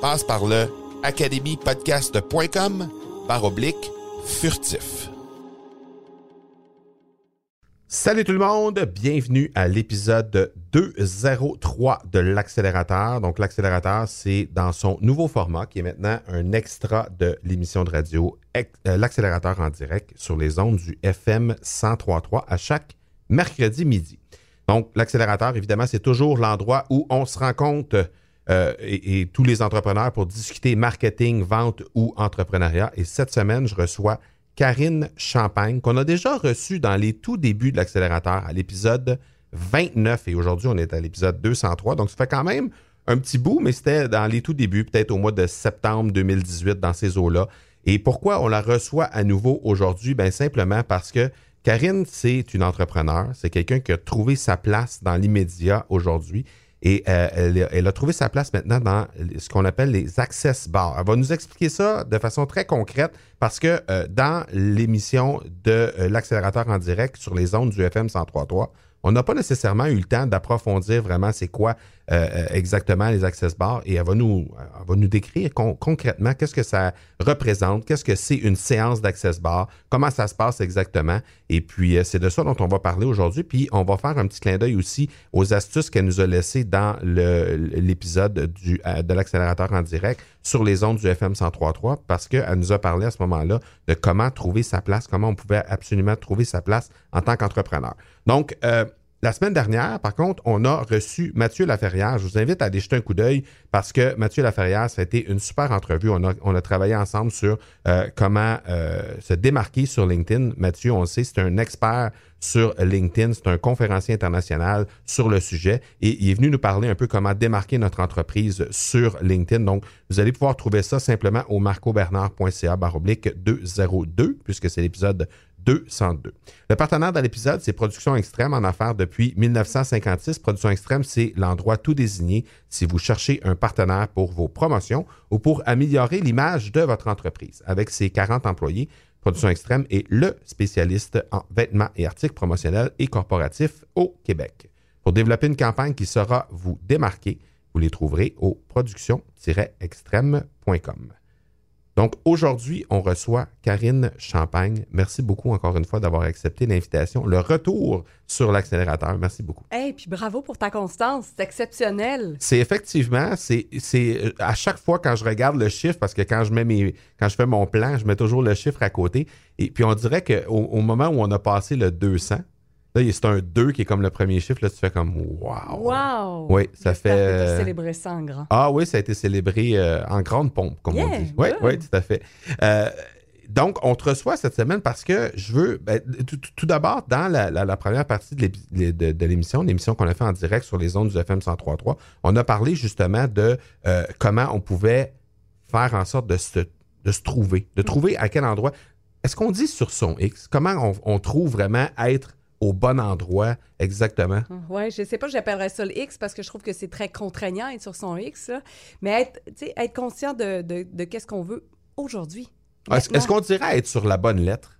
Passe par le academypodcast.com par oblique furtif. Salut tout le monde, bienvenue à l'épisode 203 de l'accélérateur. Donc l'accélérateur, c'est dans son nouveau format qui est maintenant un extra de l'émission de radio euh, l'accélérateur en direct sur les ondes du FM 1033 à chaque mercredi midi. Donc l'accélérateur, évidemment, c'est toujours l'endroit où on se rencontre euh, et, et, tous les entrepreneurs pour discuter marketing, vente ou entrepreneuriat. Et cette semaine, je reçois Karine Champagne, qu'on a déjà reçue dans les tout débuts de l'accélérateur, à l'épisode 29. Et aujourd'hui, on est à l'épisode 203. Donc, ça fait quand même un petit bout, mais c'était dans les tout débuts, peut-être au mois de septembre 2018, dans ces eaux-là. Et pourquoi on la reçoit à nouveau aujourd'hui? Bien, simplement parce que Karine, c'est une entrepreneur. C'est quelqu'un qui a trouvé sa place dans l'immédiat aujourd'hui. Et euh, elle, a trouvé sa place maintenant dans ce qu'on appelle les access bars. Elle va nous expliquer ça de façon très concrète parce que euh, dans l'émission de euh, l'accélérateur en direct sur les ondes du FM 103.3, on n'a pas nécessairement eu le temps d'approfondir vraiment c'est quoi euh, euh, exactement les access bars et elle va nous, nous décrire concrètement qu'est-ce que ça représente, qu'est-ce que c'est une séance d'access bar, comment ça se passe exactement. Et puis, euh, c'est de ça dont on va parler aujourd'hui. Puis, on va faire un petit clin d'œil aussi aux astuces qu'elle nous a laissées dans l'épisode de l'accélérateur en direct sur les ondes du FM 103.3 parce qu'elle nous a parlé à ce moment-là de comment trouver sa place, comment on pouvait absolument trouver sa place en tant qu'entrepreneur. Donc, la semaine dernière, par contre, on a reçu Mathieu Laferrière. Je vous invite à aller jeter un coup d'œil parce que Mathieu Laferrière, ça a été une super entrevue. On a, travaillé ensemble sur euh, comment euh, se démarquer sur LinkedIn. Mathieu, on le sait, c'est un expert sur LinkedIn. C'est un conférencier international sur le sujet et il est venu nous parler un peu comment démarquer notre entreprise sur LinkedIn. Donc, vous allez pouvoir trouver ça simplement au marcobernard.ca baroblique 202 puisque c'est l'épisode 202. Le partenaire dans l'épisode, c'est Production Extrême en affaires depuis 1956. Production Extrême, c'est l'endroit tout désigné si vous cherchez un partenaire pour vos promotions ou pour améliorer l'image de votre entreprise. Avec ses 40 employés, Production Extrême est le spécialiste en vêtements et articles promotionnels et corporatifs au Québec. Pour développer une campagne qui saura vous démarquer, vous les trouverez au production-extrême.com. Donc aujourd'hui, on reçoit Karine Champagne. Merci beaucoup encore une fois d'avoir accepté l'invitation. Le retour sur l'accélérateur. Merci beaucoup. Et puis bravo pour ta constance, c'est exceptionnel. C'est effectivement, c'est euh, à chaque fois quand je regarde le chiffre, parce que quand je mets mes, quand je fais mon plan, je mets toujours le chiffre à côté. Et puis on dirait qu'au au moment où on a passé le 200, Là, c'est un 2 qui est comme le premier chiffre. Là, tu fais comme Wow! Wow! Oui, ça fait. Euh... célébré ça en grand. Ah oui, ça a été célébré euh, en grande pompe, comme on dit. Oui, oui, tout à fait. Euh, donc, on te reçoit cette semaine parce que je veux. Ben, tout, d'abord, dans la, première partie de l'émission, l'émission qu'on a fait en direct sur les ondes du FM 103.3, on a parlé justement de comment on pouvait faire en sorte de se, de se trouver, de trouver à quel endroit. Est-ce qu'on dit sur son X? Comment on, on trouve vraiment être au bon endroit exactement? Oui, je ne sais pas, j'appellerais ça le X parce que je trouve que c'est très contraignant être sur son X, mais être, être conscient de, de, qu'est-ce qu'on veut aujourd'hui. Est-ce qu'on dirait être sur la bonne lettre?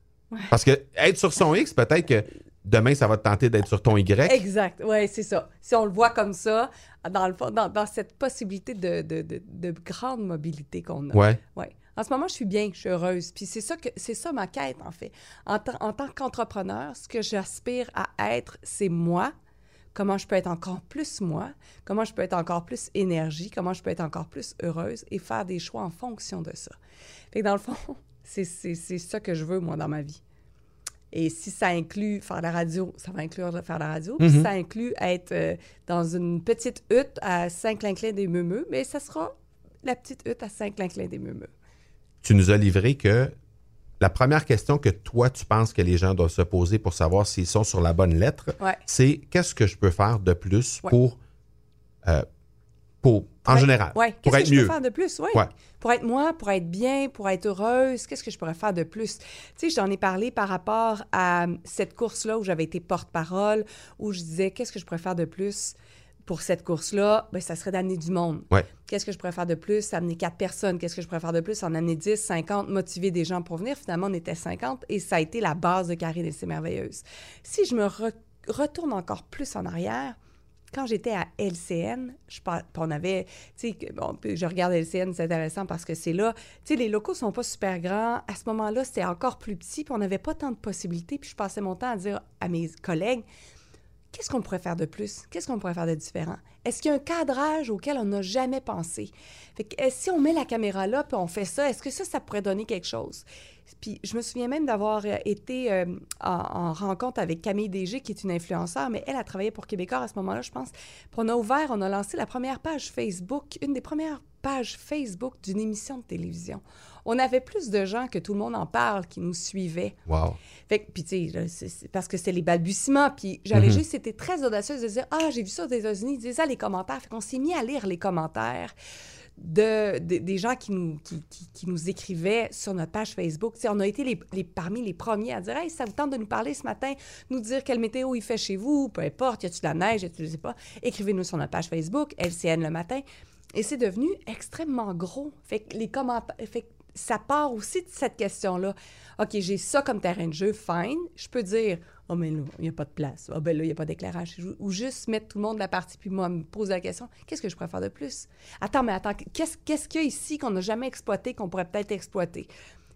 Parce que être sur son X, peut-être que demain, ça va te tenter d'être sur ton Y. Exact, oui, c'est ça. Si on le voit comme ça, dans, le, fond- dans, dans cette possibilité de, de, de, de grande mobilité qu'on a. Ouais. Ouais. En ce moment, je suis bien, je suis heureuse. Puis c'est ça, que, c'est ça ma quête, en fait. En, tant- en tant qu'entrepreneur, ce que j'aspire à être, c'est moi. Comment je peux être encore plus moi, comment je peux être encore plus énergie, comment je peux être encore plus heureuse? Et faire des choix en fonction de ça. Fait que dans le fond, c'est, c'est, c'est ça que je veux, moi, dans ma vie. Et si ça inclut faire la radio, ça va inclure de faire la radio. Puis si ça inclut être euh, dans une petite hutte à Saint-Clinclin des Meumeux, mais ça sera la petite hutte à Saint-Clinclin des Meumeux. Tu nous as livré que la première question que toi, tu penses que les gens doivent se poser pour savoir s'ils sont sur la bonne lettre, Ouais. c'est qu'est-ce que je peux faire de plus Ouais. pour, euh, pour, en Ouais. général, pour Qu'est-ce être que je mieux. peux faire de plus? Ouais. Pour être moi, pour être bien, pour être heureuse, qu'est-ce que je pourrais faire de plus? Tu sais, j'en ai parlé par rapport à cette course-là où j'avais été porte-parole, où je disais qu'est-ce que je pourrais faire de plus? Pour cette course-là? Bien, ça serait d'amener du monde. Ouais. Qu'est-ce que je pourrais faire de plus? Amener quatre personnes. Qu'est-ce que je pourrais faire de plus? En amener 10, 50, motiver des gens pour venir. Finalement, on était 50 et ça a été la base de et c'est merveilleuse. Si je me re- retourne encore plus en arrière, quand j'étais à LCN, je par- on avait, tu sais, bon, je regarde LCN, c'est intéressant parce que c'est là, tu sais, les locaux sont pas super grands. À ce moment-là, c'était encore plus petit, puis on n'avait pas tant de possibilités. Puis je passais mon temps à dire à mes collègues, qu'est-ce qu'on pourrait faire de plus? Qu'est-ce qu'on pourrait faire de différent? Est-ce qu'il y a un cadrage auquel on n'a jamais pensé? Fait euh, si on met la caméra là, puis on fait ça, est-ce que ça, ça pourrait donner quelque chose? Puis je me souviens même d'avoir euh, été euh, en, en rencontre avec Camille Dégé, qui est une influenceure, mais elle a travaillé pour Québécois à ce moment-là, je pense. Puis on a ouvert, on a lancé la première page Facebook, une des premières pages Facebook d'une émission de télévision. On avait plus de gens que tout le monde en parle qui nous suivaient. Wow. Fait que, puis tu sais, parce que c'était les balbutiements, puis j'avais Mhm. juste été très audacieuse de dire « Ah, j'ai vu ça aux États-Unis, dis ça les commentaires. » Fait qu'on s'est mis à lire les commentaires de, de- des gens qui nous, qui, qui- qui nous écrivaient sur notre page Facebook. Tu sais, on a été les, les- parmi les premiers à dire « Hey, ça vous tente de nous parler ce matin, nous dire quelle météo il fait chez vous, peu importe, y a-tu de la neige, y a-tu, je sais pas. Écrivez-nous sur notre page Facebook, LCN le matin. » Et c'est devenu extrêmement gros. Fait que les commentaires... Fait que ça part aussi de cette question-là. OK, j'ai ça comme terrain de jeu, fine. Je peux dire, oh, mais là, il n'y a pas de place. Ah, ben là, il n'y a pas d'éclairage. Ou juste mettre tout le monde de la partie, puis moi, me poser la question, qu'est-ce que je pourrais faire de plus? Attends, mais attends, qu'est-ce qu'est-ce qu'il y a ici qu'on n'a jamais exploité, qu'on pourrait peut-être exploiter?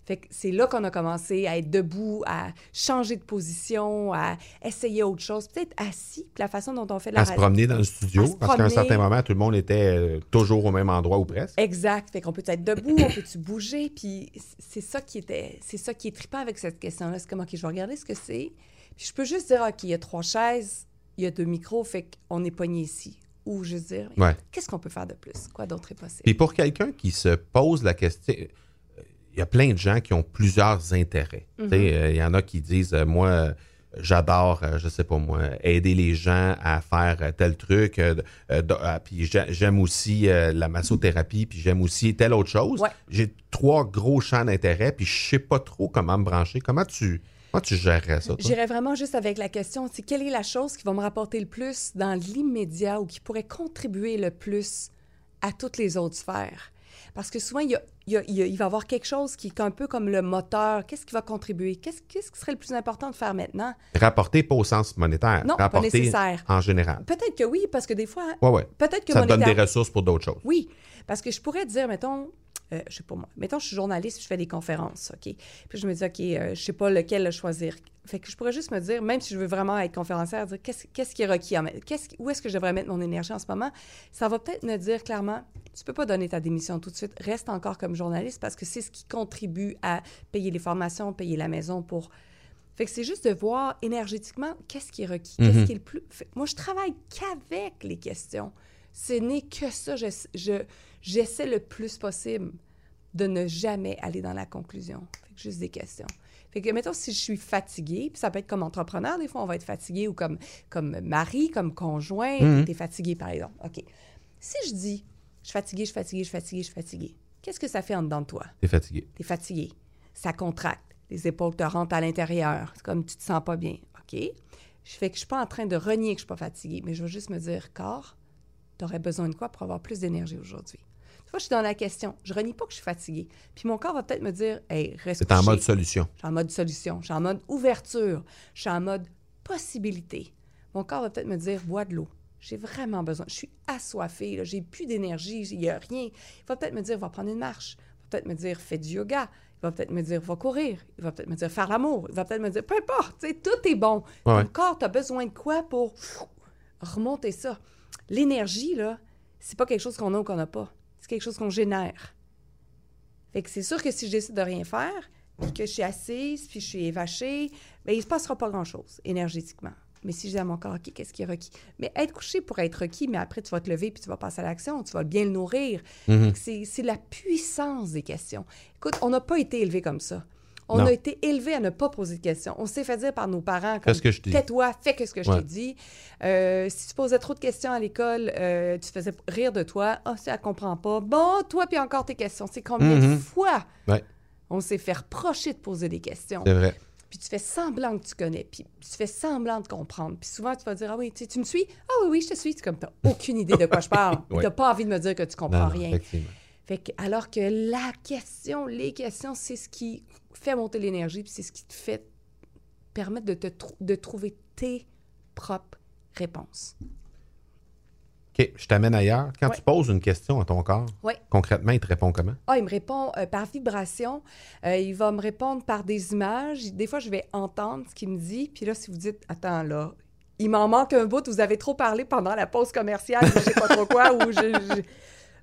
Fait que c'est là qu'on a commencé à être debout, à changer de position, à essayer autre chose. Peut-être assis, puis la façon dont on fait la À se promener dans le studio, parce qu'à un certain moment, tout le monde était euh, toujours au même endroit ou presque. Exact. Fait qu'on peut être debout, on peut-tu bouger, puis c'est ça qui était, c'est ça qui est trippant avec cette question-là. C'est comme, OK, je vais regarder ce que c'est. Puis je peux juste dire, OK, il y a trois chaises, il y a deux micros, fait qu'on est pogné ici. Ou juste dire, Ouais. qu'est-ce qu'on peut faire de plus? Quoi d'autre est possible? Puis pour quelqu'un qui se pose la question, y a plein de gens qui ont plusieurs intérêts. Tu sais, euh, Il y en a qui disent, euh, moi, euh, j'adore, je sais pas moi, aider les gens à faire tel truc. ah, puis j'ai- j'aime aussi la massothérapie, puis j'aime aussi telle autre chose. Ouais. J'ai trois gros champs d'intérêt, puis je sais pas trop comment me brancher. Comment tu, comment tu gérerais ça? J'irais vraiment juste avec la question, c'est quelle est la chose qui va me rapporter le plus dans l'immédiat ou qui pourrait contribuer le plus à toutes les autres sphères? Parce que souvent, il, y a- il y a- il y a- il va y avoir quelque chose qui est un peu comme le moteur. Qu'est-ce qui va contribuer? Qu'est-ce qu'est-ce qui serait le plus important de faire maintenant? Rapporter pas au sens monétaire, Non, pas rapporter nécessaire. en général. Peut-être que oui, parce que des fois, Ouais, ouais. peut-être que Ça donne des ressources pour d'autres choses. Oui, parce que je pourrais dire, mettons, euh, je sais pas moi, mettons, je suis journaliste, je fais des conférences, OK? Puis je me dis, OK, euh, je sais pas lequel choisir. Fait que je pourrais juste me dire, même si je veux vraiment être conférencière, dire qu'est-ce qu'est-ce qui est requis, qu'est-ce où est-ce que je devrais mettre mon énergie en ce moment? Ça va peut-être me dire clairement, tu peux pas donner ta démission tout de suite, reste encore comme journaliste parce que c'est ce qui contribue à payer les formations, payer la maison pour... Fait que c'est juste de voir énergétiquement qu'est-ce qui est requis, qu'est-ce qui est le plus... Fait- moi, je travaille qu'avec les questions. Ce n'est que ça. Je, je- j'essaie le plus possible de ne jamais aller dans la conclusion. Fait que juste des questions. Fait que, mettons, si je suis fatiguée, puis ça peut être comme entrepreneur, des fois, on va être fatigué, ou comme, comme mari, comme conjoint, Mhm. t'es fatigué, par exemple. OK. Si je dis, je suis fatiguée, je suis fatiguée, je suis fatiguée, je suis fatiguée, qu'est-ce que ça fait en dedans de toi? T'es fatigué. T'es fatigué. Ça contracte. Les épaules te rentrent à l'intérieur. C'est comme tu te sens pas bien. OK? Je fais que je suis pas en train de renier que je suis pas fatiguée, mais je vais juste me dire, corps, tu aurais besoin de quoi pour avoir plus d'énergie aujourd'hui? Vois, je suis dans la question. Je renie pas que je suis fatiguée. Puis mon corps va peut-être me dire, hey, reste C'est en mode solution. Je suis en mode solution. Je suis en mode ouverture. Je suis en mode possibilité, mon corps va peut-être me dire bois de l'eau. J'ai vraiment besoin. Je suis assoiffée, là, j'ai plus d'énergie, il n'y a rien. Il va peut-être me dire va prendre une marche. Il va peut-être me dire fais du yoga. Il va peut-être me dire va courir. Il va peut-être me dire faire l'amour. Il va peut-être me dire peu importe, tout est bon. Ouais. Ton corps, tu as besoin de quoi pour remonter ça? L'énergie, là, c'est pas quelque chose qu'on a ou qu'on n'a pas. C'est quelque chose qu'on génère. Fait que c'est sûr que si je décide de rien faire, puis que je suis assise, puis je suis évachée, bien, il se passera pas grand-chose énergétiquement. Mais si je dis à mon corps, OK, qu'est-ce qui est requis? Mais être couché pour être requis, mais après, tu vas te lever puis tu vas passer à l'action, tu vas bien le nourrir. Mhm. C'est la puissance des questions. Écoute, on n'a pas été élevé comme ça. On Non. a été élevé à ne pas poser de questions. On s'est fait dire par nos parents, comme, que je dis. tais-toi, fais que ce que je t'ai dit. Euh, si tu posais trop de questions à l'école, euh, tu te faisais rire de toi. Ah, ça, elle comprend pas. Bon, toi, puis encore tes questions. C'est combien de Mhm. fois Ouais. on s'est fait reprocher de poser des questions? C'est vrai. Puis tu fais semblant que tu connais, puis tu fais semblant de comprendre. Puis souvent, tu vas dire, ah oui, tu, tu me suis? Ah oui, oui, je te suis. C'est comme, t'as aucune idée de quoi je parle. Ouais. T'as pas envie de me dire que tu comprends Non, rien. Fait que, alors que la question, les questions, c'est ce qui fait monter l'énergie, puis c'est ce qui te fait permettre de, te de trouver tes propres réponses. OK, je t'amène ailleurs. Quand Ouais. tu poses une question à ton corps, Ouais. concrètement, il te répond comment? Ah, il me répond euh, par vibration. Euh, il va me répondre par des images. Des fois, je vais entendre ce qu'il me dit. Puis là, si vous dites, attends, là, il m'en manque un bout, vous avez trop parlé pendant la pause commerciale, je sais pas trop quoi, ou je, je-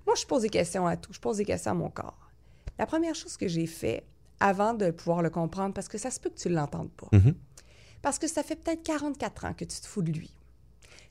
Moi, je pose des questions à tout. Je pose des questions à mon corps. La première chose que j'ai fait avant de pouvoir le comprendre, parce que ça se peut que tu ne l'entendes pas, Mhm. parce que ça fait peut-être 44 ans que tu te fous de lui.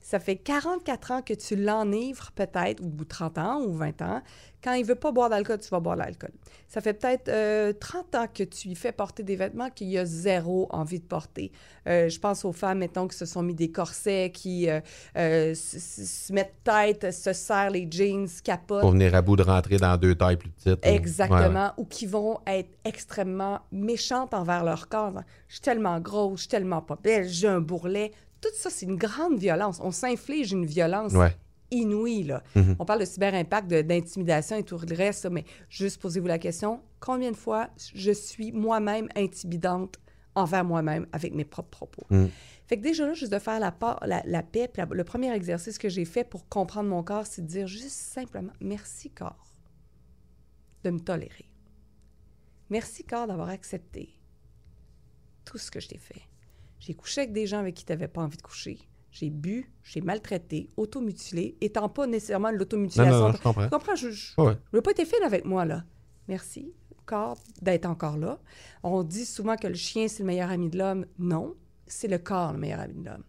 Ça fait 44 ans que tu l'enivres peut-être, ou 30 ans, ou 20 ans. Quand il veut pas boire d'alcool, tu vas boire de l'alcool. Ça fait peut-être euh, 30 ans que tu lui fais porter des vêtements qu'il a zéro envie de porter. Euh, je pense aux femmes, mettons, qui se sont mis des corsets, qui euh, euh, se, mettent tête, se serrent les jeans, capotent. Pour venir à bout de rentrer dans deux tailles plus petites. ou- Exactement. Ouais, Ou qui vont être extrêmement méchantes envers leur corps. Je suis tellement grosse, je suis tellement pas belle, j'ai un bourrelet. Tout ça, c'est une grande violence. On s'inflige une violence Ouais. inouïe. Là. Mhm. On parle de cyberimpact, de- d'intimidation et tout le reste, mais juste posez-vous la question, combien de fois je suis moi-même intimidante envers moi-même avec mes propres propos? Mhm. Fait que déjà là, juste de faire la, part- la, la paix, la- le premier exercice que j'ai fait pour comprendre mon corps, c'est de dire juste simplement merci corps de me tolérer. Merci corps d'avoir accepté tout ce que je t'ai fait. J'ai couché avec des gens avec qui tu n'avais pas envie de coucher. J'ai bu, j'ai maltraité, automutilé, étant pas nécessairement de l'automutilation. non, non, je comprends. Tu comprends? Je, je, Ouais. je veux pas être fine avec moi, là. Merci, corps, d'être encore là. On dit souvent que le chien, c'est le meilleur ami de l'homme. Non, c'est le corps le meilleur ami de l'homme.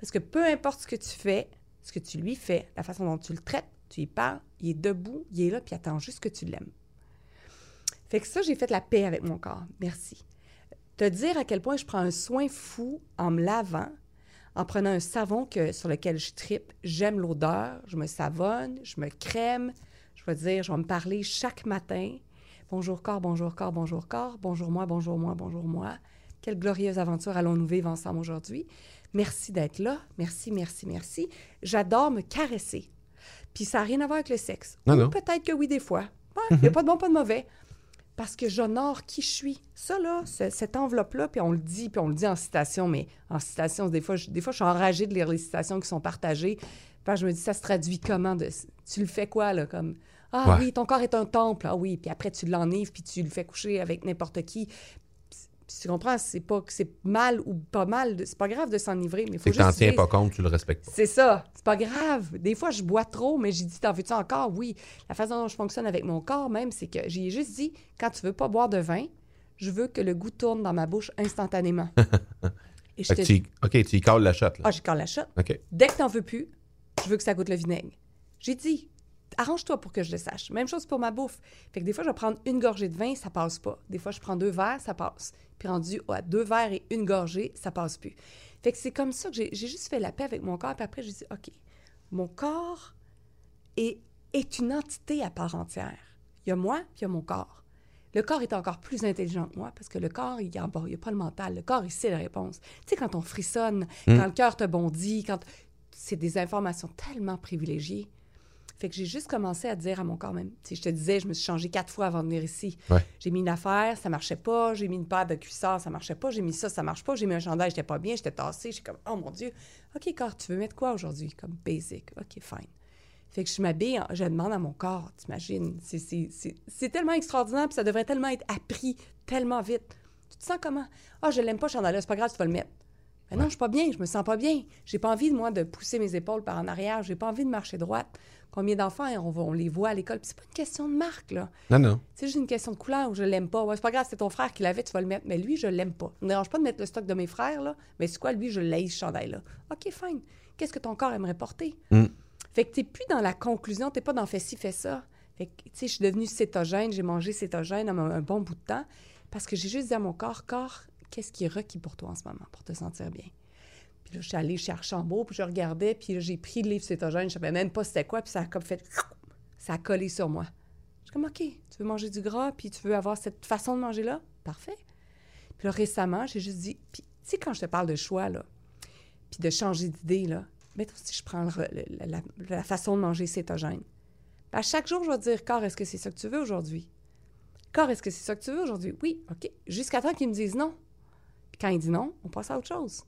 Parce que peu importe ce que tu fais, ce que tu lui fais, la façon dont tu le traites, tu y parles, il est debout, il est là, puis il attend juste que tu l'aimes. Fait que ça, j'ai fait la paix avec mon corps. Merci. Te dire à quel point je prends un soin fou en me lavant, en prenant un savon que, sur lequel je tripe, j'aime l'odeur, je me savonne, je me crème, je vais dire, je vais me parler chaque matin. Bonjour corps, bonjour corps, bonjour corps, bonjour moi, bonjour moi, bonjour moi. Quelle glorieuse aventure allons-nous vivre ensemble aujourd'hui? Merci d'être là. Merci, merci, merci. J'adore me caresser. Puis ça n'a rien à voir avec le sexe. Non, non. peut-être que oui, des fois. Ouais, Il n'y a pas de bon, pas de mauvais. Parce que j'honore qui je suis. Ça, là, ce- cette enveloppe-là, puis on le dit, puis on le dit en citation, mais en citation, des fois, je, des fois, je suis enragée de lire les citations qui sont partagées. Puis je me dis, ça se traduit comment? De, tu le fais quoi, là? Comme, ah Ouais. oui, ton corps est un temple. Ah oui, puis après, tu l'enivres, puis tu le fais coucher avec n'importe qui. Puis tu comprends, c'est pas que c'est mal ou pas mal, c'est pas grave de s'enivrer, mais il faut C'est que t'en tiens pas compte, tu le respectes pas. c'est ça, c'est pas grave. Des fois, je bois trop, mais j'ai dit, t'en veux-tu encore? Oui. La façon dont je fonctionne avec mon corps, même, c'est que j'ai juste dit, quand tu veux pas boire de vin, je veux que le goût tourne dans ma bouche instantanément. Et je te que tu, OK, tu y colles la shot, là. ah, j'ai quand la shot. OK. Dès que t'en veux plus, je veux que ça goûte le vinaigre. J'ai dit, arrange-toi pour que je le sache. Même chose pour ma bouffe. Fait que des fois, je vais prendre une gorgée de vin, ça passe pas. Des fois, je prends deux verres, ça passe. Puis rendu à deux verres et une gorgée, ça passe plus. Fait que c'est comme ça que j'ai juste fait la paix avec mon corps. Puis après, j'ai dit, OK, mon corps est, est une entité à part entière. Il y a moi, puis il y a mon corps. Le corps est encore plus intelligent que moi parce que le corps, il n'y a, bon, pas le mental. Le corps, il sait la réponse. Tu sais, quand on frissonne, quand le cœur te bondit, quand. C'est des informations tellement privilégiées. Fait que j'ai juste commencé à dire à mon corps même. Tu sais, je te disais, je me suis changée quatre fois avant de venir ici. Ouais. J'ai mis une affaire, ça marchait pas. J'ai mis une paire de cuissards, ça marchait pas. J'ai mis ça, ça marche pas. J'ai mis un chandail, j'étais pas bien, j'étais tassée. J'étais comme, oh mon Dieu. OK, corps, tu veux mettre quoi aujourd'hui? Comme basic. OK, fine. Fait que je m'habille, je demande à mon corps, t'imagines? C'est- tellement extraordinaire, puis ça devrait tellement être appris tellement vite. Tu te sens comment? Ah, je l'aime pas, ce chandail-là, c'est pas grave, tu vas le mettre. Mais non, je suis pas bien, je me sens pas bien. J'ai pas envie, moi, de pousser mes épaules par en arrière. J'ai pas envie de marcher droite. Combien d'enfants, hein, on, les voit à l'école? Puis c'est pas une question de marque, là. Non, non. C'est juste une question de couleur où je l'aime pas. Ouais, c'est pas grave, c'est ton frère qui l'avait, tu vas le mettre. Mais lui, je l'aime pas. Ça me dérange pas de mettre le stock de mes frères, là. Mais c'est quoi, lui, je l'ai, ce chandail-là? OK, fine. Qu'est-ce que ton corps aimerait porter? Mm. Fait que t'es plus dans la conclusion, t'es pas dans fais ci, fais ça. Fait que, tu sais, je suis devenue cétogène, j'ai mangé cétogène un, un bon bout de temps parce que j'ai juste dit à mon corps, corps, qu'est-ce qui est requis pour toi en ce moment pour te sentir bien? Puis là, je suis allée chez Archambault, puis je regardais, puis j'ai pris le livre cétogène, je savais même pas c'était quoi, puis ça a comme fait... Ça a collé sur moi. Je suis comme, OK, tu veux manger du gras, puis tu veux avoir cette façon de manger-là? Parfait. Puis là, récemment, j'ai juste dit... Puis, tu sais, quand je te parle de choix, là, puis de changer d'idée, là, mettons si je prends la, façon de manger cétogène. À chaque jour, je vais dire, Corps, est-ce que c'est ça que tu veux aujourd'hui? Corps, est-ce que c'est ça que tu veux aujourd'hui? Oui, OK. Jusqu'à temps qu'ils me disent non. Puis quand ils disent non, on passe à autre chose.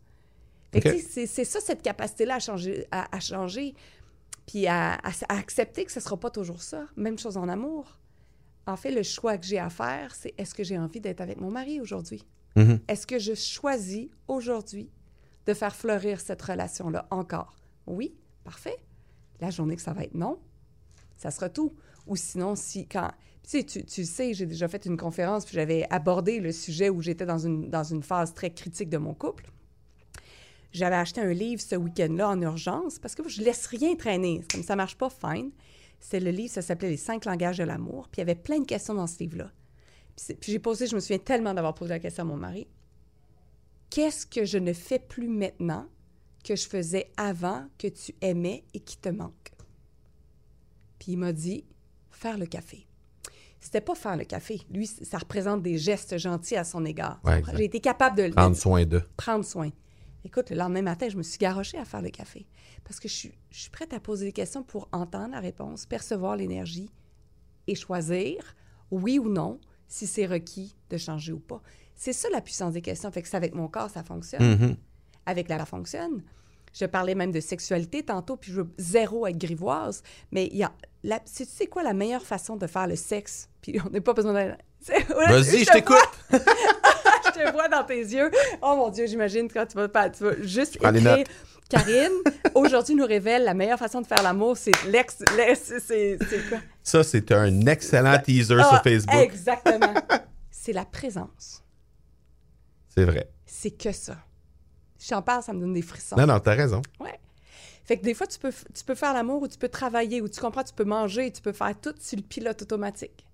C'est ça, cette capacité-là à changer, à, à changer, puis à, à- à accepter que ce ne sera pas toujours ça. Même chose en amour. En fait, le choix que j'ai à faire, c'est est-ce que j'ai envie d'être avec mon mari aujourd'hui? Mhm. Est-ce que je choisis aujourd'hui de faire fleurir cette relation-là encore? Oui, parfait. La journée que ça va être non, ça sera tout. Ou sinon, si quand... Tu sais, tu, tu sais, j'ai déjà fait une conférence, puis j'avais abordé le sujet où j'étais dans une, dans une phase très critique de mon couple. J'avais acheté un livre ce week-end-là en urgence parce que je laisse rien traîner. Comme ça marche pas, fine. C'est le livre, ça s'appelait Les cinq langages de l'amour. Puis il y avait plein de questions dans ce livre-là. Puis, j'ai posé, je me souviens tellement d'avoir posé la question à mon mari. Qu'est-ce que je ne fais plus maintenant que je faisais avant que tu aimais et qui te manque? Puis il m'a dit faire le café. C'était pas faire le café. Lui, ça représente des gestes gentils à son égard. Ouais. J'ai été capable de, de- Prendre soin d'eux. prendre soin. Écoute, le lendemain matin, je me suis garochée à faire le café parce que je suis, je suis prête à poser des questions pour entendre la réponse, percevoir l'énergie et choisir, oui ou non, si c'est requis de changer ou pas. C'est ça la puissance des questions. Fait que c'est avec mon corps, ça fonctionne. Mhm. Avec la, ça fonctionne. Je parlais même de sexualité tantôt, puis je veux zéro être grivoise, mais il y a... La, tu sais quoi la meilleure façon de faire le sexe? Puis on n'a pas besoin de... Vas-y, je t'écoute. Je vois dans tes yeux. Oh mon Dieu, j'imagine quand tu vas, tu vas juste écrire. Karine, aujourd'hui nous révèle la meilleure façon de faire l'amour, c'est l'ex, c'est, quoi? Ça, c'est un excellent teaser Ah, sur Facebook. Exactement. c'est la présence. C'est vrai. C'est que ça. J'en parle, ça me donne des frissons. Non, non, t'as raison. Ouais. Fait que des fois, tu peux, tu peux faire l'amour ou tu peux travailler ou tu comprends, tu peux manger, tu peux faire tout sur le pilote automatique.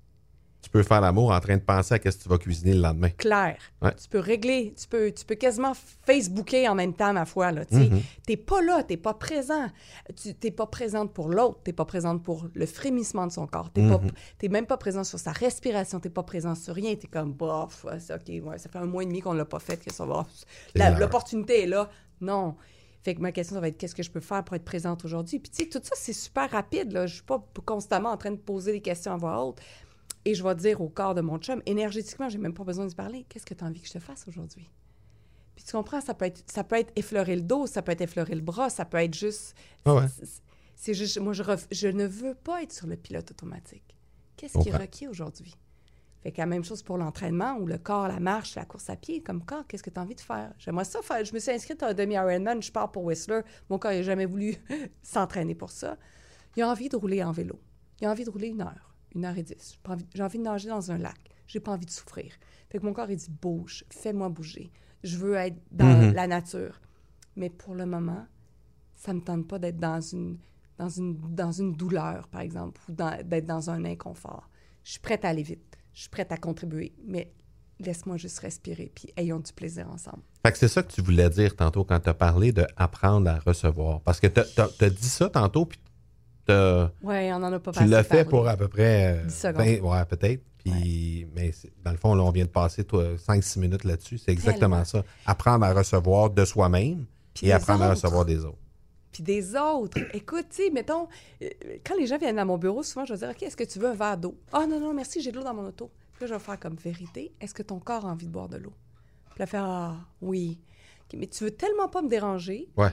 Tu peux faire l'amour en train de penser à ce que tu vas cuisiner le lendemain. Clair. Ouais. Tu peux régler, tu peux, tu peux quasiment Facebooker en même temps, ma foi. Tu. Mhm. T'es pas là, t'es pas présent. Tu t'es pas présente pour l'autre, t'es pas présente pour le frémissement de son corps. T'es pas- Mhm. t'es même pas présent sur sa respiration, t'es pas présent sur rien. T'es comme, bof, OK, ouais, ça fait un mois et demi qu'on l'a pas fait, que ça va. L'opportunité est là. Non. Fait que ma question, ça va être qu'est-ce que je peux faire pour être présente aujourd'hui? Puis, tu sais, tout ça, c'est super rapide. Là. Je suis pas constamment en train de poser des questions à voix haute. Et je vais dire au corps de mon chum, énergétiquement, j'ai même pas besoin de se parler. Qu'est-ce que tu as envie que je te fasse aujourd'hui? Puis tu comprends, ça peut, être, ça peut être effleurer le dos, ça peut être effleurer le bras, ça peut être juste. Ah ouais. c'est- juste, moi, je, ref- je ne veux pas être sur le pilote automatique. Qu'est-ce qui est requis aujourd'hui? Fait que la même chose pour l'entraînement ou le corps, la marche, la course à pied. Comme corps, qu'est-ce que tu as envie de faire? J'aimerais ça faire. Je me suis inscrite à un demi-Ironman, je pars pour Whistler. Mon corps n'a jamais voulu s'entraîner pour ça. Il a envie de rouler en vélo. Il a envie de rouler une heure, une heure et dix. J'ai envie- de nager dans un lac. J'ai pas envie de souffrir. Fait que mon corps, il dit bouge, fais-moi bouger. Je veux être dans Mhm. la nature. Mais pour le moment, ça me tente pas d'être dans une, dans une, dans une douleur, par exemple, ou d'être dans un inconfort. Je suis prête à aller vite. Je suis prête à contribuer. Mais laisse-moi juste respirer, puis ayons du plaisir ensemble. Fait que c'est ça que tu voulais dire tantôt quand tu as parlé de apprendre à recevoir. Parce que tu as, dit ça tantôt, puis Oui, on en a pas tu passé l'as fait pour à peu près. euh, 10 secondes. 20 ouais, peut-être. Puis, mais dans le fond, là, on vient de passer 5-6 minutes là-dessus. C'est exactement Tellement. ça. Apprendre à recevoir de soi-même et apprendre à recevoir des autres. puis des autres. Écoute, tu sais, mettons, euh, quand les gens viennent à mon bureau, souvent, je vais dire, OK, est-ce que tu veux un verre d'eau? Ah, non, non, merci, j'ai de l'eau dans mon auto. Puis là, je vais faire comme vérité, est-ce que ton corps a envie de boire de l'eau? Puis là, faire, ah, oui. Mais tu veux tellement pas me déranger Ouais.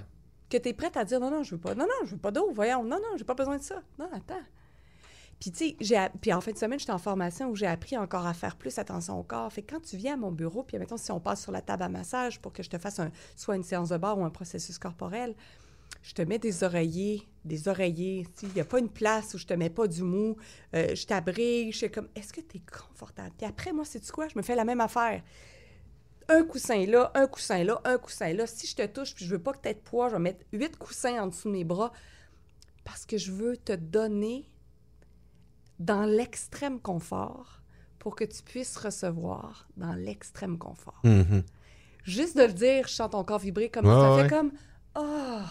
Que tu es prête à dire, non, non, je veux pas, non, non, je veux pas d'eau, voyons, non, non, j'ai pas besoin de ça. Non, attends. Puis, tu sais, puis en fin de semaine, j'étais en formation où j'ai appris encore à faire plus attention au corps. Fait que quand tu viens à mon bureau, puis mettons, si on passe sur la table à massage pour que je te fasse un, soit une séance de barre ou un processus corporel, je te mets des oreillers, des oreillers. Il n'y a pas une place où je te mets pas du mou. Euh, je t'abrige. Je suis comme, est-ce que tu es confortable? Puis après, moi, c'est quoi? Je me fais la même affaire. Un coussin là, un coussin là, un coussin là. Si je te touche puis je veux pas que tu aies de poids, je vais mettre huit coussins en dessous de mes bras parce que je veux te donner dans l'extrême confort pour que tu puisses recevoir dans l'extrême confort. Mhm. Juste de le dire, je sens ton corps vibrer comme Ouais, ça ouais. fait comme ah.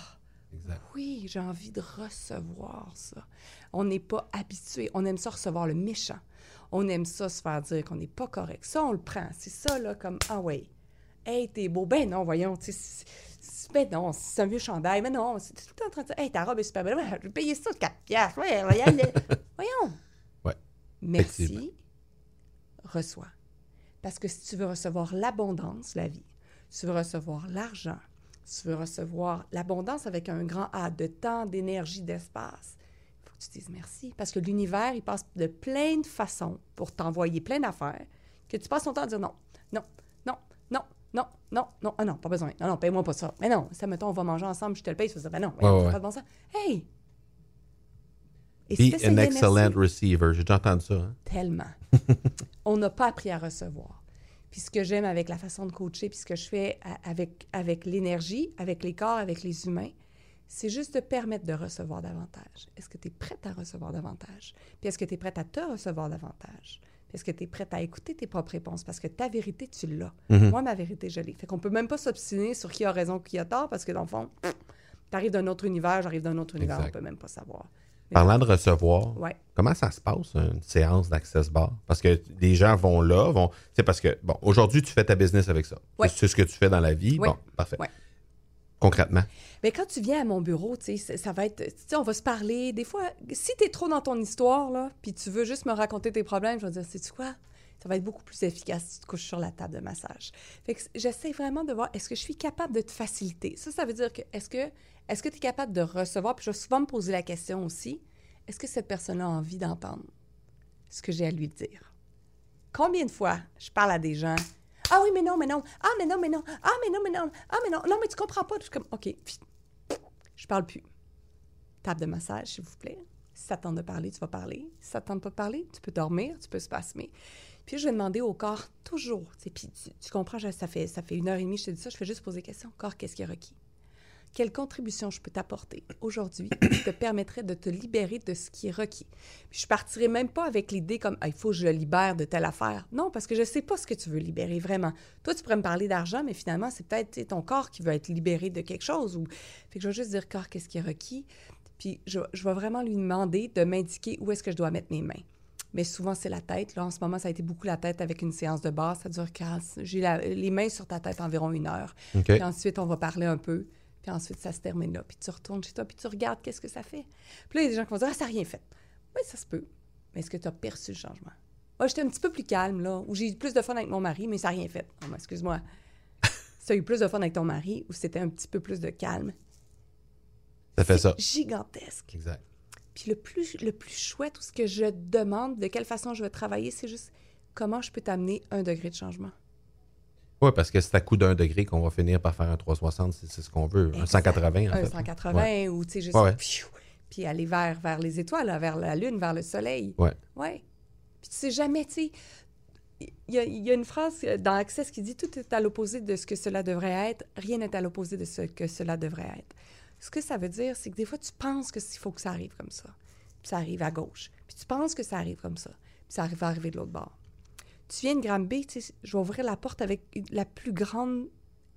Oui, j'ai envie de recevoir ça. On n'est pas habitué, on aime ça recevoir le méchant. On aime ça se faire dire qu'on n'est pas correct. Ça on le prend, c'est ça là comme ah ouais. Hey, t'es beau. Ben non, voyons, tu ben non, c'est un vieux chandail. Mais non, c'est tout le temps en train de dire, hey, ta robe est super belle. Ouais, je vais payer ça 4 piastres. Ouais, aller. voyons. Ouais. Merci. Reçois. Parce que si tu veux recevoir l'abondance, la vie, tu veux recevoir l'argent, tu veux recevoir l'abondance avec un grand A de temps, d'énergie, d'espace, il faut que tu dises merci. Parce que l'univers, il passe de plein de façons pour t'envoyer plein d'affaires que tu passes ton temps à dire non, non, non, non, non, non, non, ah non, pas besoin. Non, non, paye-moi pas ça. Mais non, ça, mettons, on va manger ensemble, je te le paye. Tu vas dire, ben non, Ouais, ouais, pas de bon sens. Hey! Et Be an merci- excellent receiver. J'ai déjà entendu ça. hein. tellement. on n'a pas appris à recevoir. Puis ce que j'aime avec la façon de coacher, puis ce que je fais avec, avec l'énergie, avec les corps, avec les humains, c'est juste de permettre de recevoir davantage. Est-ce que tu es prête à recevoir davantage? Puis est-ce que tu es prête à te recevoir davantage? Est-ce que tu es prête à écouter tes propres réponses? Parce que ta vérité, tu l'as. Moi, ma vérité, je l'ai. Fait qu'on peut même pas s'obstiner sur qui a raison, qui a tort, parce que dans le fond, tu arrives d'un autre univers, j'arrive d'un autre univers, Exact. on peut même pas savoir. Parlant de recevoir, Ouais. comment ça se passe, une séance d'Access Bar? Parce que les gens vont là, vont. C'est parce que, bon, aujourd'hui, tu fais ta business avec ça. Ouais. C'est ce que tu fais dans la vie? Ouais. Bon, parfait. Concrètement? Mais quand tu viens à mon bureau, tu sais, ça- ça va être, tu sais, on va se parler. Des fois, si tu es trop dans ton histoire, là, puis tu veux juste me raconter tes problèmes, je vais dire, sais-tu quoi? Ça va être beaucoup plus efficace si tu te couches sur la table de massage. Fait que j'essaie vraiment de voir, est-ce que je suis capable de te faciliter? Ça, ça veut dire que, est-ce que est-ce que tu es capable de recevoir? Puis je vais souvent me poser la question aussi, est-ce que cette personne a envie d'entendre ce que j'ai à lui dire? Combien de fois je parle à des gens, ah oui, mais non, mais non, ah, mais non, mais non, ah, mais non, mais non, ah, mais non, non, mais tu comprends pas. Je suis comme, OK. Je parle plus. Table de massage, s'il vous plaît. Si ça te tente de parler, tu vas parler. Si ça te tente pas de parler, tu peux dormir, tu peux spasmer. Puis je vais demander au corps toujours. Puis tu, tu comprends, ça fait, ça fait une heure et demie que je te dis ça, je fais juste poser des questions. Corps, qu'est-ce qui est requis? Quelle contribution je peux t'apporter aujourd'hui qui te permettrait de te libérer de ce qui est requis? Puis je partirai même pas avec l'idée comme Ah, il faut que je le libère de telle affaire. Non, parce que je sais pas ce que tu veux libérer vraiment. Toi, tu pourrais me parler d'argent, mais finalement, c'est peut-être ton corps qui veut être libéré de quelque chose. Ou... Fait que je vais juste dire corps, qu'est-ce qui est requis? Puis je, je vais vraiment lui demander de m'indiquer où est-ce que je dois mettre mes mains. Mais souvent, c'est la tête. Là, en ce moment, ça a été beaucoup la tête avec une séance de base. Ça dure 15. J'ai les mains sur ta tête environ une heure. OK. Puis ensuite, on va parler un peu. Puis ensuite, ça se termine là. Puis tu retournes chez toi, puis tu regardes qu'est-ce que ça fait. Puis là, il y a des gens qui vont dire Ah, ça n'a rien fait. Oui, ça se peut. Mais est-ce que tu as perçu le changement? Moi, j'étais un petit peu plus calme, là, où j'ai eu plus de fun avec mon mari, mais ça n'a rien fait. Non, excuse-moi. tu as eu plus de fun avec ton mari, ou c'était un petit peu plus de calme, Ça fait ça. gigantesque. Exact. Puis le plus, le plus chouette, ou ce que je demande, de quelle façon je vais travailler, c'est juste comment je peux t'amener un degré de changement. Oui, parce que c'est à coup d'un degré qu'on va finir par faire un 360, si c'est ce qu'on veut. Un Exact. 180, en un fait. 180 Ouais. ou tu sais juste Ouais, ouais. pfiou, puis aller vers vers les étoiles vers la lune vers le soleil Ouais. ouais puis tu sais jamais tu sais il y, a- il y a une phrase dans Access qui dit tout est à l'opposé de ce que cela devrait être rien n'est à l'opposé de ce que cela devrait être ce que ça veut dire c'est que des fois tu penses que faut que ça arrive comme ça puis ça arrive à gauche puis tu penses que ça arrive comme ça puis ça arrive va arriver de l'autre bord tu viens de Granby, je vais ouvrir la porte avec la plus grande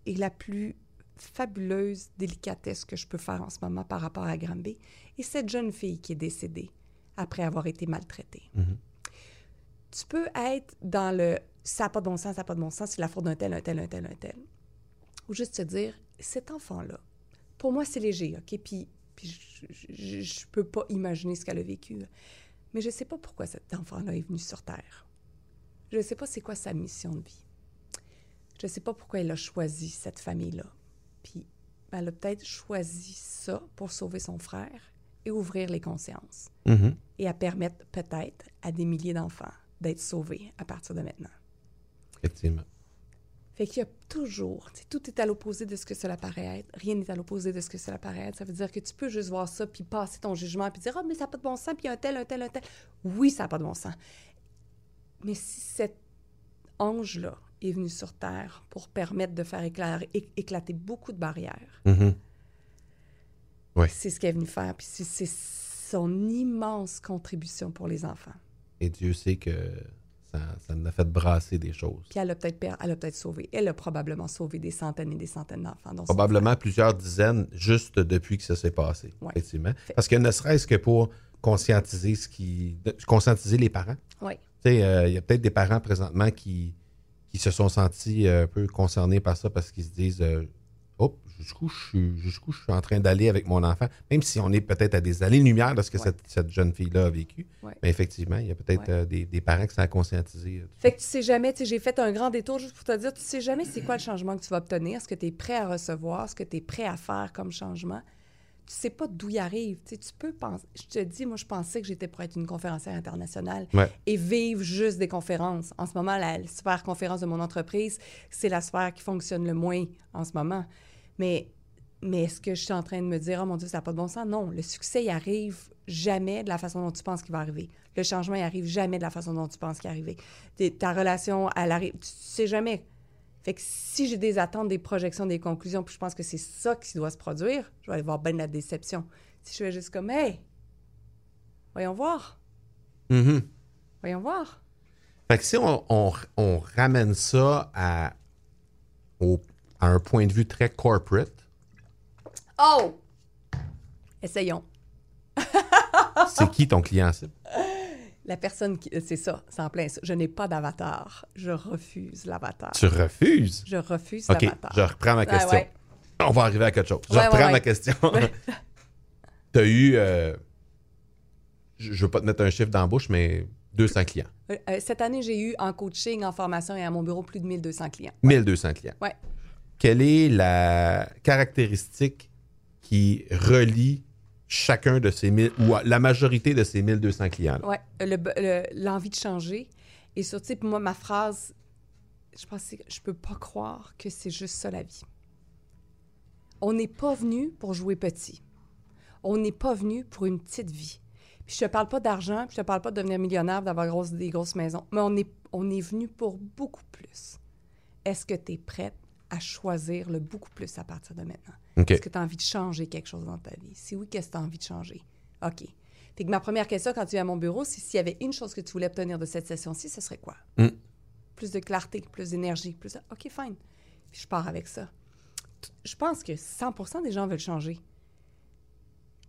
et la plus fabuleuse délicatesse que je peux faire en ce moment par rapport à Granby. Et cette jeune fille qui est décédée après avoir été maltraitée. Mhm. Tu peux être dans le ça n'a pas de bon sens, ça n'a pas de bon sens, c'est la faute d'un tel, un tel, un tel, un tel. Ou juste te dire, cet enfant-là, pour moi, c'est léger, OK? Puis, puis je, je, peux pas imaginer ce qu'elle a vécu. Mais je sais pas pourquoi cet enfant-là est venu sur Terre. Je sais pas c'est quoi sa mission de vie. Je sais pas pourquoi elle a choisi cette famille-là. Puis, ben, elle a peut-être choisi ça pour sauver son frère et ouvrir les consciences. Mhm. Et à permettre peut-être à des milliers d'enfants d'être sauvés à partir de maintenant. Effectivement. Fait qu'il y a toujours, tout est à l'opposé de ce que cela paraît être. Rien n'est à l'opposé de ce que cela paraît être. Ça veut dire que tu peux juste voir ça, puis passer ton jugement, puis dire, ah, mais ça n'a pas de bon sens, puis il y a un tel, un tel, un tel. Oui, ça n'a pas de bon sens. Mais si cet ange-là est venu sur Terre pour permettre de faire éclater beaucoup de barrières, Mhm. Ouais. c'est ce qu'elle est venue faire, puis c'est son immense contribution pour les enfants. Et Dieu sait que ça, ça nous a fait brasser des choses. Puis elle a peut-être sauvé, elle a probablement sauvé des centaines et des centaines d'enfants. Probablement plusieurs dizaines juste depuis que ça s'est passé. Ouais. Effectivement. Parce que ne serait-ce que pour conscientiser ce qui. conscientiser les parents. Oui. Euh, il y a peut-être des parents présentement qui, qui se sont sentis euh, un peu concernés par ça parce qu'ils se disent euh, Oh, jusqu'où je, suis, jusqu'où je suis en train d'aller avec mon enfant, même si on est peut-être à des années-lumière de ce que Ouais. cette, cette jeune fille-là a vécu. Ouais. Mais effectivement, il y a peut-être Ouais. euh, des, des parents qui sont tout Fait que tu sais jamais, j'ai fait un grand détour juste pour te dire, tu sais jamais c'est quoi le changement que tu vas obtenir, ce que tu es prêt à recevoir, ce que tu es prêt à faire comme changement? Tu sais pas d'où il arrive. Tu sais, tu peux penser. Je te dis, moi, je pensais que j'étais pour être une conférencière internationale Ouais. et vivre juste des conférences. En ce moment, la, la super conférence de mon entreprise, c'est la sphère qui fonctionne le moins en ce moment. Mais, mais est-ce que je suis en train de me dire, oh mon Dieu, ça n'a pas de bon sens? Non, le succès, il arrive jamais de la façon dont tu penses qu'il va arriver. Le changement, il arrive jamais de la façon dont tu penses qu'il va arriver. Ta relation, elle arrive, tu sais jamais. Fait que si j'ai des attentes, des projections, des conclusions, puis je pense que c'est ça qui doit se produire, je vais aller voir bien de la déception. Si je fais juste comme, hey, voyons voir, Mhm. voyons voir. Fait que si on, on- on ramène ça à, au- à un point de vue très corporate, Oh! Essayons. c'est qui ton client cible? La personne qui. C'est ça, c'est en plein ça. Je n'ai pas d'avatar. Je refuse l'avatar. Tu refuses? Je refuse l'avatar. je reprends ma Ah, question. ouais. On va arriver à quelque chose. Je Ouais, reprends ouais, ma question. tu as eu, euh, je ne veux pas te mettre un chiffre dans la bouche, mais 200 clients. Euh, euh, cette année, j'ai eu en coaching, en formation et à mon bureau plus de 1200 clients. 1200 clients. Ouais. Quelle est la caractéristique qui relie chacun de ces 1000, ou la majorité de ces 1200 clients-là? Ouais, euh, le be- le- l'envie de changer. Et surtout, pour moi, ma phrase, je pense que je peux pas croire que c'est juste ça la vie. On n'est pas venu pour jouer petit. On n'est pas venu pour une petite vie. Puis je te parle pas d'argent, puis je te parle pas de devenir millionnaire, d'avoir grosse- des grosses maisons, mais on est, on est venu pour beaucoup plus. Est-ce que tu es prête à choisir le beaucoup plus à partir de maintenant? OK. Est-ce que tu as envie de changer quelque chose dans ta vie? Si oui, qu'est-ce que tu as envie de changer? OK. Fait que ma première question quand tu es à mon bureau, c'est s'il y avait une chose que tu voulais obtenir de cette session-ci, ce serait quoi? Mm. Plus de clarté, plus d'énergie, plus de... OK, fine. Puis je pars avec ça. Je pense que 100 des gens veulent changer.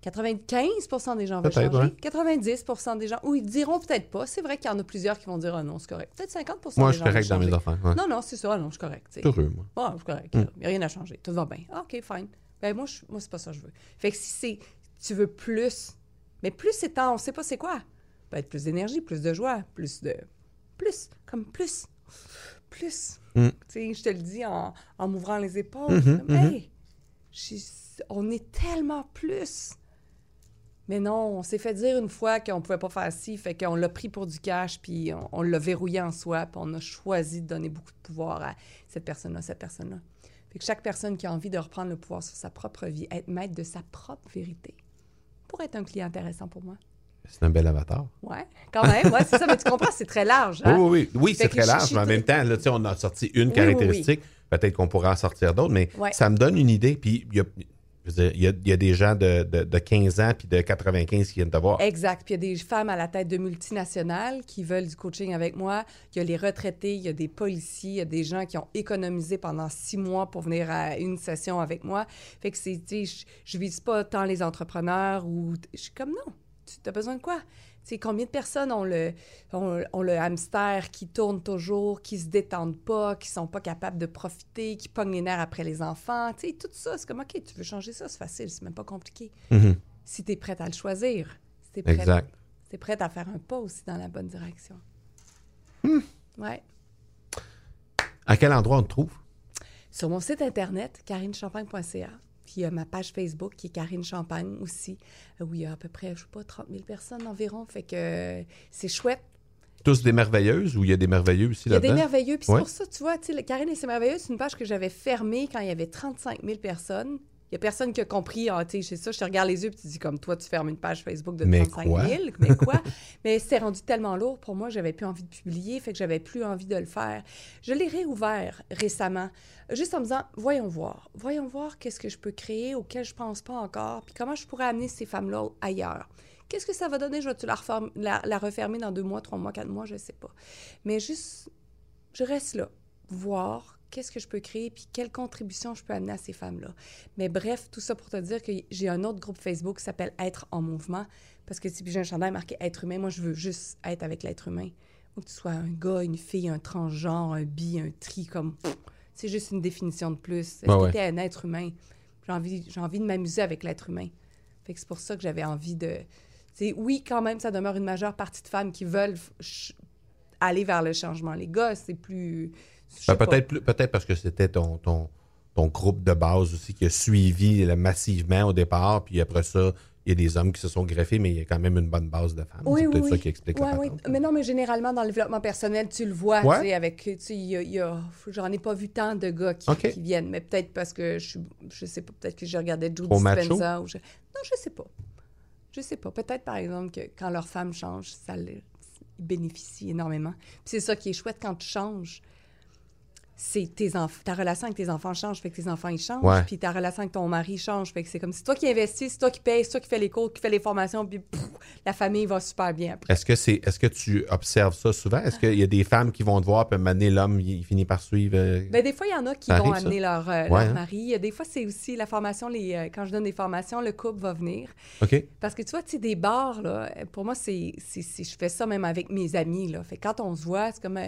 95% des gens veulent changer. ouais. 90% des gens, ou ils diront peut-être pas. C'est vrai qu'il y en a plusieurs qui vont dire, ah non, c'est correct. Peut-être 50 Moi, des je gens suis correct dans mes affaires. ouais. Non, non, c'est ça. Ah non, je suis correct. tu sais. Je suis heureux, moi. Bon, c'est correct. Il n'y a rien à changer. Tout va bien. Ah, OK, fine. Ben, moi, je, moi c'est pas ça que je veux. Fait que si c'est, tu veux plus, mais plus c'est temps, on sait pas c'est quoi. Peut-être plus d'énergie, plus de joie, plus de. Plus, comme plus. Plus. Mm. Tu sais, je te le dis en, en m'ouvrant les épaules. Hey, je suis- on est tellement plus. Mais non, on s'est fait dire une fois qu'on pouvait pas faire ci, fait qu'on l'a pris pour du cash, puis on, on l'a verrouillé en soi, puis on a choisi de donner beaucoup de pouvoir à cette personne-là, cette personne-là. Fait que chaque personne qui a envie de reprendre le pouvoir sur sa propre vie, être maître de sa propre vérité, pourrait être un client intéressant pour moi. C'est un bel avatar. Ouais, quand même, ouais, c'est ça, mais tu comprends, c'est très large. hein? Oui, oui, oui. Oui, c'est très large, mais en même temps, là, tu sais, on a sorti une Oui, caractéristique. Peut-être qu'on pourra en sortir d'autres, mais Ouais. ça me donne une idée. Puis, il y a, je veux dire, il y a, des gens de, de, de 15 ans puis de 95 qui viennent te voir. Exact. Puis il y a des femmes à la tête de multinationales qui veulent du coaching avec moi. Il y a les retraités, il y a des policiers, il y a des gens qui ont économisé pendant six mois pour venir à une session avec moi. Fait que c'est, je, je vise pas tant les entrepreneurs ou. Je suis comme non. tu as besoin de quoi? Sais, combien de personnes ont le, ont, le hamster qui tourne toujours, qui se détendent pas, qui sont pas capables de profiter, qui pognent les nerfs après les enfants? Tu sais, tout ça, c'est comme, OK, tu veux changer ça, c'est facile, c'est même pas compliqué. Mhm. Si tu es prête à le choisir, si tu es prête, à faire un pas aussi dans la bonne direction. Hmm. Ouais. À quel endroit on te trouve? Sur mon site internet, carinechampagne.ca. Puis il y a ma page Facebook qui est Karine Champagne aussi, où il y a à peu près, je sais pas, 30 000 personnes environ. Fait que euh, c'est chouette. Tous des merveilleuses ou il y a des merveilleux aussi Il y a là-dedans? des merveilleux. Puis c'est pour ça, tu vois, Karine et c'est merveilleux, c'est une page que j'avais fermée quand il y avait 35 000 personnes. Il y a personne qui a compris, ah, tu sais, c'est ça, je te regarde les yeux puis tu dis comme toi, tu fermes une page Facebook de Mais 35 quoi? 000. Mais quoi? Mais c'était rendu tellement lourd pour moi, j'avais plus envie de publier, fait que j'avais plus envie de le faire. Je l'ai réouvert récemment, juste en me disant, voyons voir, voyons voir qu'est-ce que je peux créer auquel je pense pas encore, puis comment je pourrais amener ces femmes-là ailleurs. Qu'est-ce que ça va donner? Je vais-tu la, la, la refermer dans deux mois, trois mois, quatre mois? Je sais pas. Mais juste, je reste là, voir qu'est-ce que je peux créer, puis quelle contribution je peux amener à ces femmes-là. Mais bref, tout ça pour te dire que j'ai un autre groupe Facebook qui s'appelle Être en mouvement, parce que si j'ai un chandail marqué Être humain, moi, je veux juste être avec l'être humain. Ou que tu sois un gars, une fille, un transgenre, un bi, un tri, comme... C'est juste une définition de plus. Est-ce Ouais, que ouais. t'es un être humain? J'ai envie, j'ai envie de m'amuser avec l'être humain. Fait que c'est pour ça que j'avais envie de... C'est oui, quand même, ça demeure une majeure partie de femmes qui veulent aller vers le changement. Les gars, c'est plus... Ben, peut-être parce que c'était ton, ton, ton groupe de base aussi qui a suivi là, massivement au départ, puis après ça, il y a des hommes qui se sont greffés, mais il y a quand même une bonne base de femmes. Oui, c'est peut-être oui. ça qui explique la oui. patente. Mais non, mais généralement, dans le développement personnel, tu le vois, Ouais. tu sais, avec, tu sais, il y a- il y a- j'en ai pas vu tant de gars qui, viennent, mais peut-être parce que je suis, je sais pas, peut-être que je regardais Joe Trop? Dispenza ou je... Non, je sais pas. Je sais pas. Peut-être, par exemple, que quand leur femme change, ça le... ils bénéficient énormément. Puis c'est ça qui est chouette quand tu changes. C'est tes enf- ta relation avec tes enfants change, fait que tes enfants ils changent, Ouais. puis ta relation avec ton mari change, fait que c'est comme c'est toi qui investis, c'est toi qui payes, c'est toi qui fais les cours, qui fais les formations, puis pff, la famille va super bien. Est-ce que c'est est-ce que tu observes ça souvent? Est-ce qu'il y a des femmes qui vont te voir, puis mener l'homme, il, finit par suivre. euh, Ben, des fois, il y en a qui Ça vont arrive, amener leur, euh, Ouais, leur hein? mari. Des fois, c'est aussi la formation, les, euh, quand je donne des formations, le couple va venir. OK? Parce que tu vois, tu sais, des bars, là, pour moi, c'est, je fais ça même avec mes amis, là. Fait quand on se voit, c'est comme,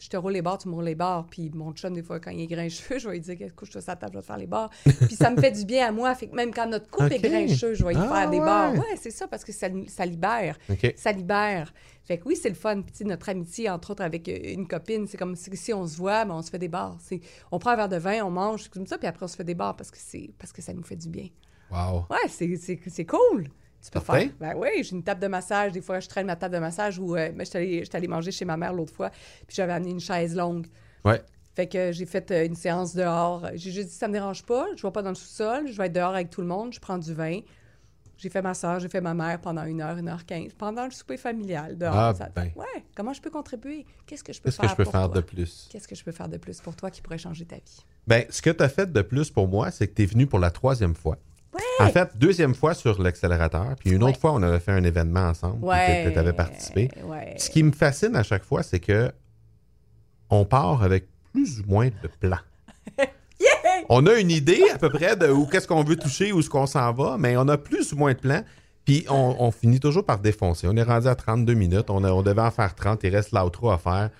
je te roule les bars, tu me roules les bars. Puis mon chum, des fois, quand il est grincheux, je vais lui dire, couche-toi sur la table, je vais te faire les bars. Puis ça me fait du bien à moi. Fait que même quand notre couple est grincheux, je vais lui Ah, faire des ouais. bars. Ouais, c'est ça, parce que ça, ça libère. Ça libère. Fait que oui, c'est le fun. Puis, notre amitié, entre autres, avec euh, une copine, c'est comme si, on se voit, ben, on se fait des bars. On prend un verre de vin, on mange, comme ça, puis après, on se fait des bars parce que, c'est, parce que ça nous fait du bien. Wow. Ouais, c'est, cool. Tu peux Certain. faire. Ben oui, j'ai une table de massage. Des fois, je traîne ma table de massage ou euh, j'étais allée manger chez ma mère l'autre fois, puis j'avais amené une chaise longue. Ouais. Fait que j'ai fait euh, une séance dehors. J'ai juste dit, ça me dérange pas, je vais pas dans le sous-sol, je vais être dehors avec tout le monde, je prends du vin. J'ai fait ma soeur, j'ai fait ma mère pendant une heure, une heure quinze, pendant le souper familial dehors. Ah, Ça- ben. Ouais, comment je peux contribuer? Qu'est-ce que je peux Qu'est-ce faire que je peux pour faire toi? de plus? Qu'est-ce que je peux faire de plus pour toi qui pourrait changer ta vie? Ben, ce que tu as fait de plus pour moi, c'est que tu es venu pour la troisième fois. En fait, deuxième fois sur l'accélérateur, puis une Ouais. autre fois, on avait fait un événement ensemble, Ouais. tu avais participé. Ouais. Ce qui me fascine à chaque fois, c'est que on part avec plus ou moins de plans. On a une idée à peu près de où qu'est-ce qu'on veut toucher, où est-ce qu'on s'en va, mais on a plus ou moins de plans. Puis on, on finit toujours par défoncer. On est rendu à 32 minutes. On, a- on devait en faire 30. Il reste l'outro à faire.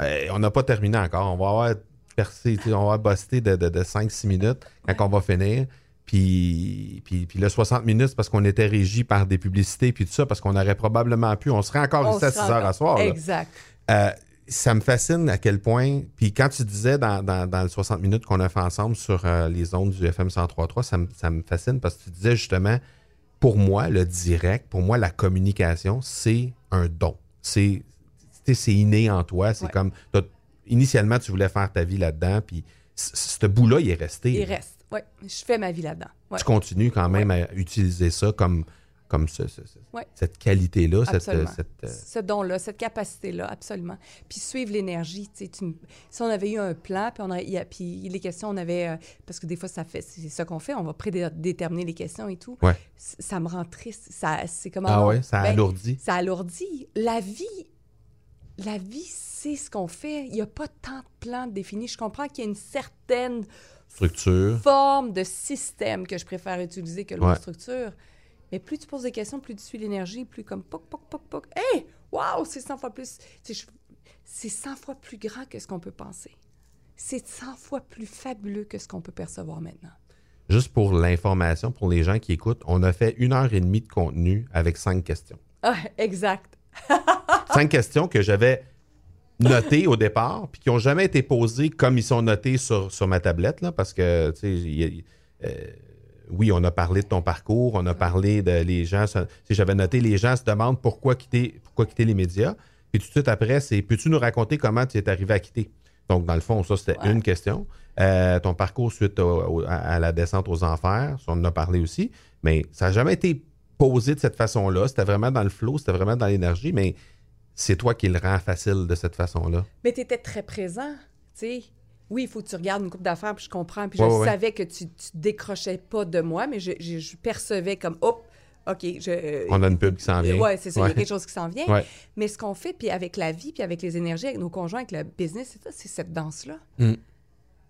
Euh, on n'a pas terminé encore. On va avoir percé, on va buster de, de, de 5-6 minutes quand on va finir. Puis, puis, puis le 60 minutes, parce qu'on était régi par des publicités puis tout ça, parce qu'on aurait probablement pu. On serait encore On ici à se 6 rend heures à soir. Exact. Euh, ça me fascine à quel point. Puis quand tu disais dans, dans, dans les 60 minutes qu'on a fait ensemble sur euh, les ondes du FM 103.3, ça me, ça me fascine parce que tu disais justement, pour moi, le direct, pour moi, la communication, c'est un don. C'est tu sais, c'est inné en toi. C'est Ouais. comme. Initialement, tu voulais faire ta vie là-dedans, puis ce bout-là, il est resté. Il reste. Oui, je fais ma vie là-dedans. Ouais. Tu continues quand même à utiliser ça comme, comme ce- ce- ce- Ouais. cette qualité-là, cette, Absolument. cette, euh, Ce don-là, cette capacité-là, absolument. Puis suivre l'énergie, si on avait eu un plan, puis on a, il y a- puis les questions, on avait, euh, parce que des fois, ça fait, c'est ça qu'on fait, on va prédéterminer les questions et tout. Ouais. Ça me rend triste. Ça, c'est comme Ah ouais, ça ben, alourdit? Ça alourdit. La vie, la vie, c'est ce qu'on fait. Il n'y a pas tant de plans définis. Je comprends qu'il y a une certaine Structure. forme de système que je préfère utiliser que le mot Ouais. structure. Mais plus tu poses des questions, plus tu suis l'énergie, plus comme poc, poc, poc, poc. Hey! Wow! C'est 100 fois plus. C'est je- c'est 100 fois plus grand que ce qu'on peut penser. C'est 100 fois plus fabuleux que ce qu'on peut percevoir maintenant. Juste pour l'information, pour les gens qui écoutent, on a fait une heure et demie de contenu avec cinq questions. Ah, exact. cinq questions que j'avais notées au départ, puis qui n'ont jamais été posées comme ils sont notés sur, sur ma tablette, là, parce que, tu sais, euh, oui, on a parlé de ton parcours, on a parlé de les gens. sais, J'avais noté les gens se demandent pourquoi quitter, pourquoi quitter les médias. Puis tout de suite après, c'est peux-tu nous raconter comment tu es arrivé à quitter? Donc, dans le fond, ça, c'était Ouais. une question. Euh, ton parcours suite au- au- à, la descente aux enfers, on en a parlé aussi. Mais ça n'a jamais été posé de cette façon-là. C'était vraiment dans le flow, c'était vraiment dans l'énergie, mais c'est toi qui le rends facile de cette façon-là. Mais tu étais très présent, tu sais. Oui, il faut que tu regardes une coupe d'affaires, puis je comprends. Puis Ouais, je ouais, savais que tu, tu décrochais pas de moi, mais je, je- je percevais comme, hop, OK, je... On a une pub qui s'en vient. Ouais, c'est ça, il y a quelque chose qui s'en vient. Mais ce qu'on fait, puis avec la vie, puis avec les énergies, avec nos conjoints, avec le business, c'est ça, c'est cette danse-là. Mm.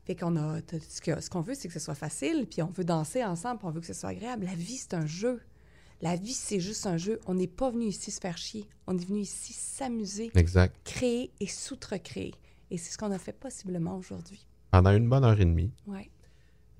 Fait qu'on a... Ce qu'on veut, c'est que ce soit facile, puis on veut danser ensemble, puis on veut que ce soit agréable. La vie, c'est un jeu. La vie, c'est juste un jeu. On n'est pas venu ici se faire chier. On est venu ici s'amuser, créer et s'outre-créer. Et c'est ce qu'on a fait possiblement aujourd'hui. Pendant une bonne heure et demie. Ouais.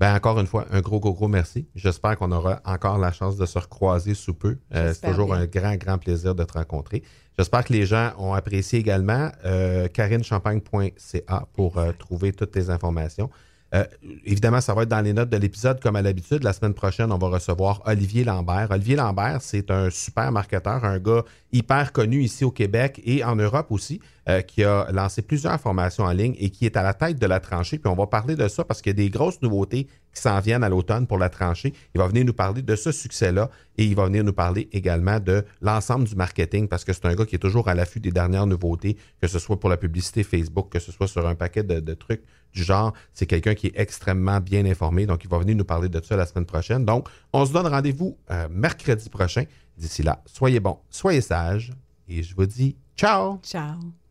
Ben encore une fois, un gros, gros, gros merci. J'espère qu'on aura encore la chance de se recroiser sous peu. Euh, c'est toujours bien. un grand, grand plaisir de te rencontrer. J'espère que les gens ont apprécié également. Euh, CarineChampagne.ca pour euh, trouver toutes tes informations. Euh, évidemment, ça va être dans les notes de l'épisode comme à l'habitude. La semaine prochaine, on va recevoir Olivier Lambert. Olivier Lambert, c'est un super marketeur, un gars hyper connu ici au Québec et en Europe aussi, euh, qui a lancé plusieurs formations en ligne et qui est à la tête de la tranchée. Puis on va parler de ça parce qu'il y a des grosses nouveautés qui s'en viennent à l'automne pour la tranchée. Il va venir nous parler de ce succès-là et il va venir nous parler également de l'ensemble du marketing parce que c'est un gars qui est toujours à l'affût des dernières nouveautés, que ce soit pour la publicité Facebook, que ce soit sur un paquet de, de trucs du genre. C'est quelqu'un qui est extrêmement bien informé, donc il va venir nous parler de ça la semaine prochaine. Donc, on se donne rendez-vous euh, mercredi prochain. D'ici là, soyez bons, soyez sages et je vous dis ciao! Ciao.